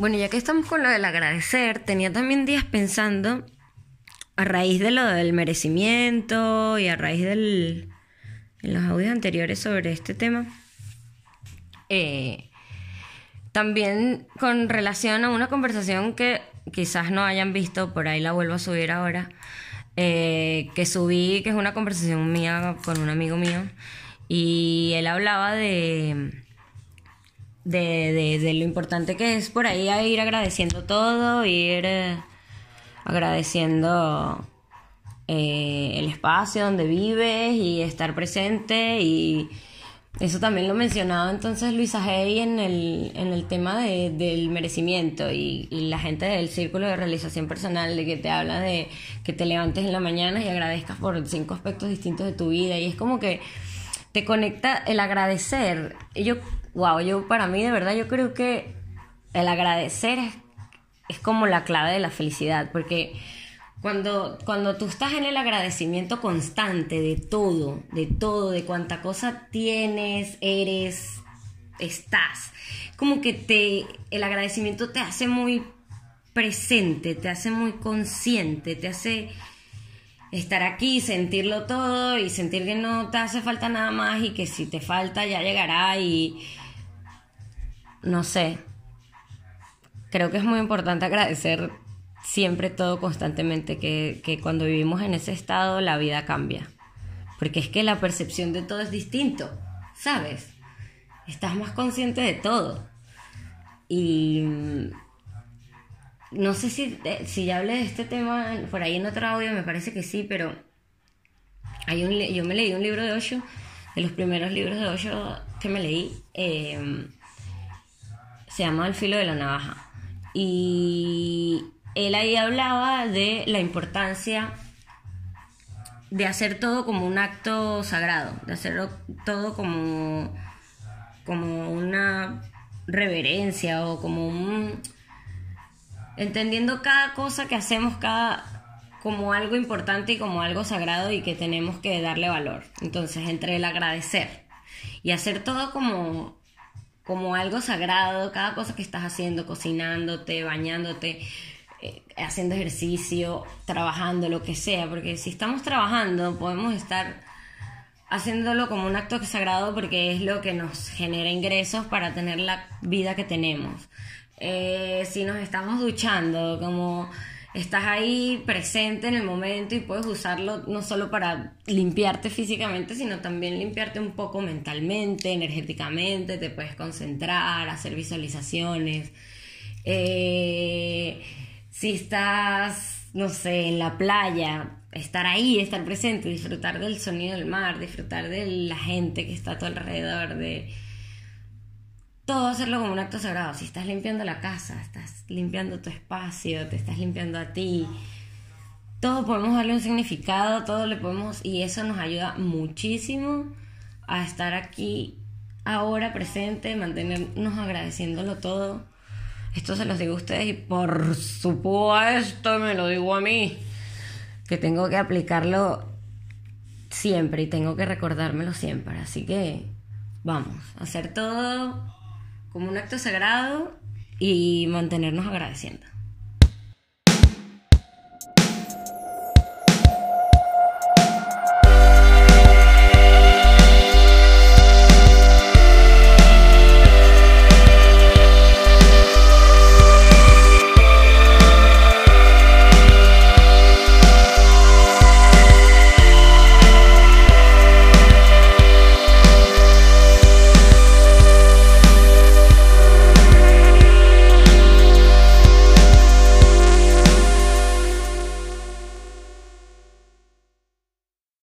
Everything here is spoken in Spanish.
Bueno, ya que estamos con lo del agradecer, tenía también días pensando, a raíz de lo del merecimiento y a raíz del, los audios anteriores sobre este tema, eh, también con relación a una conversación que quizás no hayan visto, por ahí la vuelvo a subir ahora, eh, que subí, que es una conversación mía con un amigo mío, y él hablaba de de, de, lo importante que es por ahí ir agradeciendo todo, ir eh, agradeciendo eh, el espacio donde vives y estar presente y eso también lo mencionaba entonces Luisa Hay en el, en el tema de, del merecimiento y, y, la gente del círculo de realización personal de que te habla de que te levantes en la mañana y agradezcas por cinco aspectos distintos de tu vida y es como que te conecta el agradecer. Yo wow, yo para mí de verdad yo creo que el agradecer es, como la clave de la felicidad, porque cuando, cuando tú estás en el agradecimiento constante de todo, de todo, de cuánta cosa tienes, eres, estás, como que te, el agradecimiento te hace muy presente, te hace muy consciente, te hace estar aquí, sentirlo todo y sentir que no te hace falta nada más y que si te falta ya llegará y no sé. Creo que es muy importante agradecer siempre todo constantemente, que, que cuando vivimos en ese estado la vida cambia. Porque es que la percepción de todo es distinto, ¿sabes? Estás más consciente de todo. Y no sé si, si ya hablé de este tema por ahí en otro audio, me parece que sí, pero hay un, yo me leí un libro de Osho, de los primeros libros de Osho que me leí, em, se llama El filo de la navaja. Y él ahí hablaba de la importancia de hacer todo como un acto sagrado, de hacerlo todo como, como una reverencia o como un entendiendo cada cosa que hacemos cada como algo importante y como algo sagrado y que tenemos que darle valor. Entonces, entre el agradecer y hacer todo como como algo sagrado, cada cosa que estás haciendo, cocinándote, bañándote, eh, haciendo ejercicio, trabajando, lo que sea, porque si estamos trabajando podemos estar haciéndolo como un acto sagrado porque es lo que nos genera ingresos para tener la vida que tenemos. Eh, si nos estamos duchando, como estás ahí presente en el momento y puedes usarlo no solo para limpiarte físicamente, sino también limpiarte un poco mentalmente, energéticamente, te puedes concentrar, hacer visualizaciones. Eh, si estás, no sé, en la playa, estar ahí, estar presente, disfrutar del sonido del mar, disfrutar de la gente que está a tu alrededor, de todo hacerlo como un acto sagrado. Si estás limpiando la casa, estás limpiando tu espacio, te estás limpiando a ti, todo podemos darle un significado, todo le podemos, y eso nos ayuda muchísimo a estar aquí ahora presente, mantenernos agradeciéndolo todo. Esto se los digo a ustedes y por supuesto me lo digo a mí, que tengo que aplicarlo siempre y tengo que recordármelo siempre. Así que vamos, a hacer todo como un acto sagrado y mantenernos agradeciendo.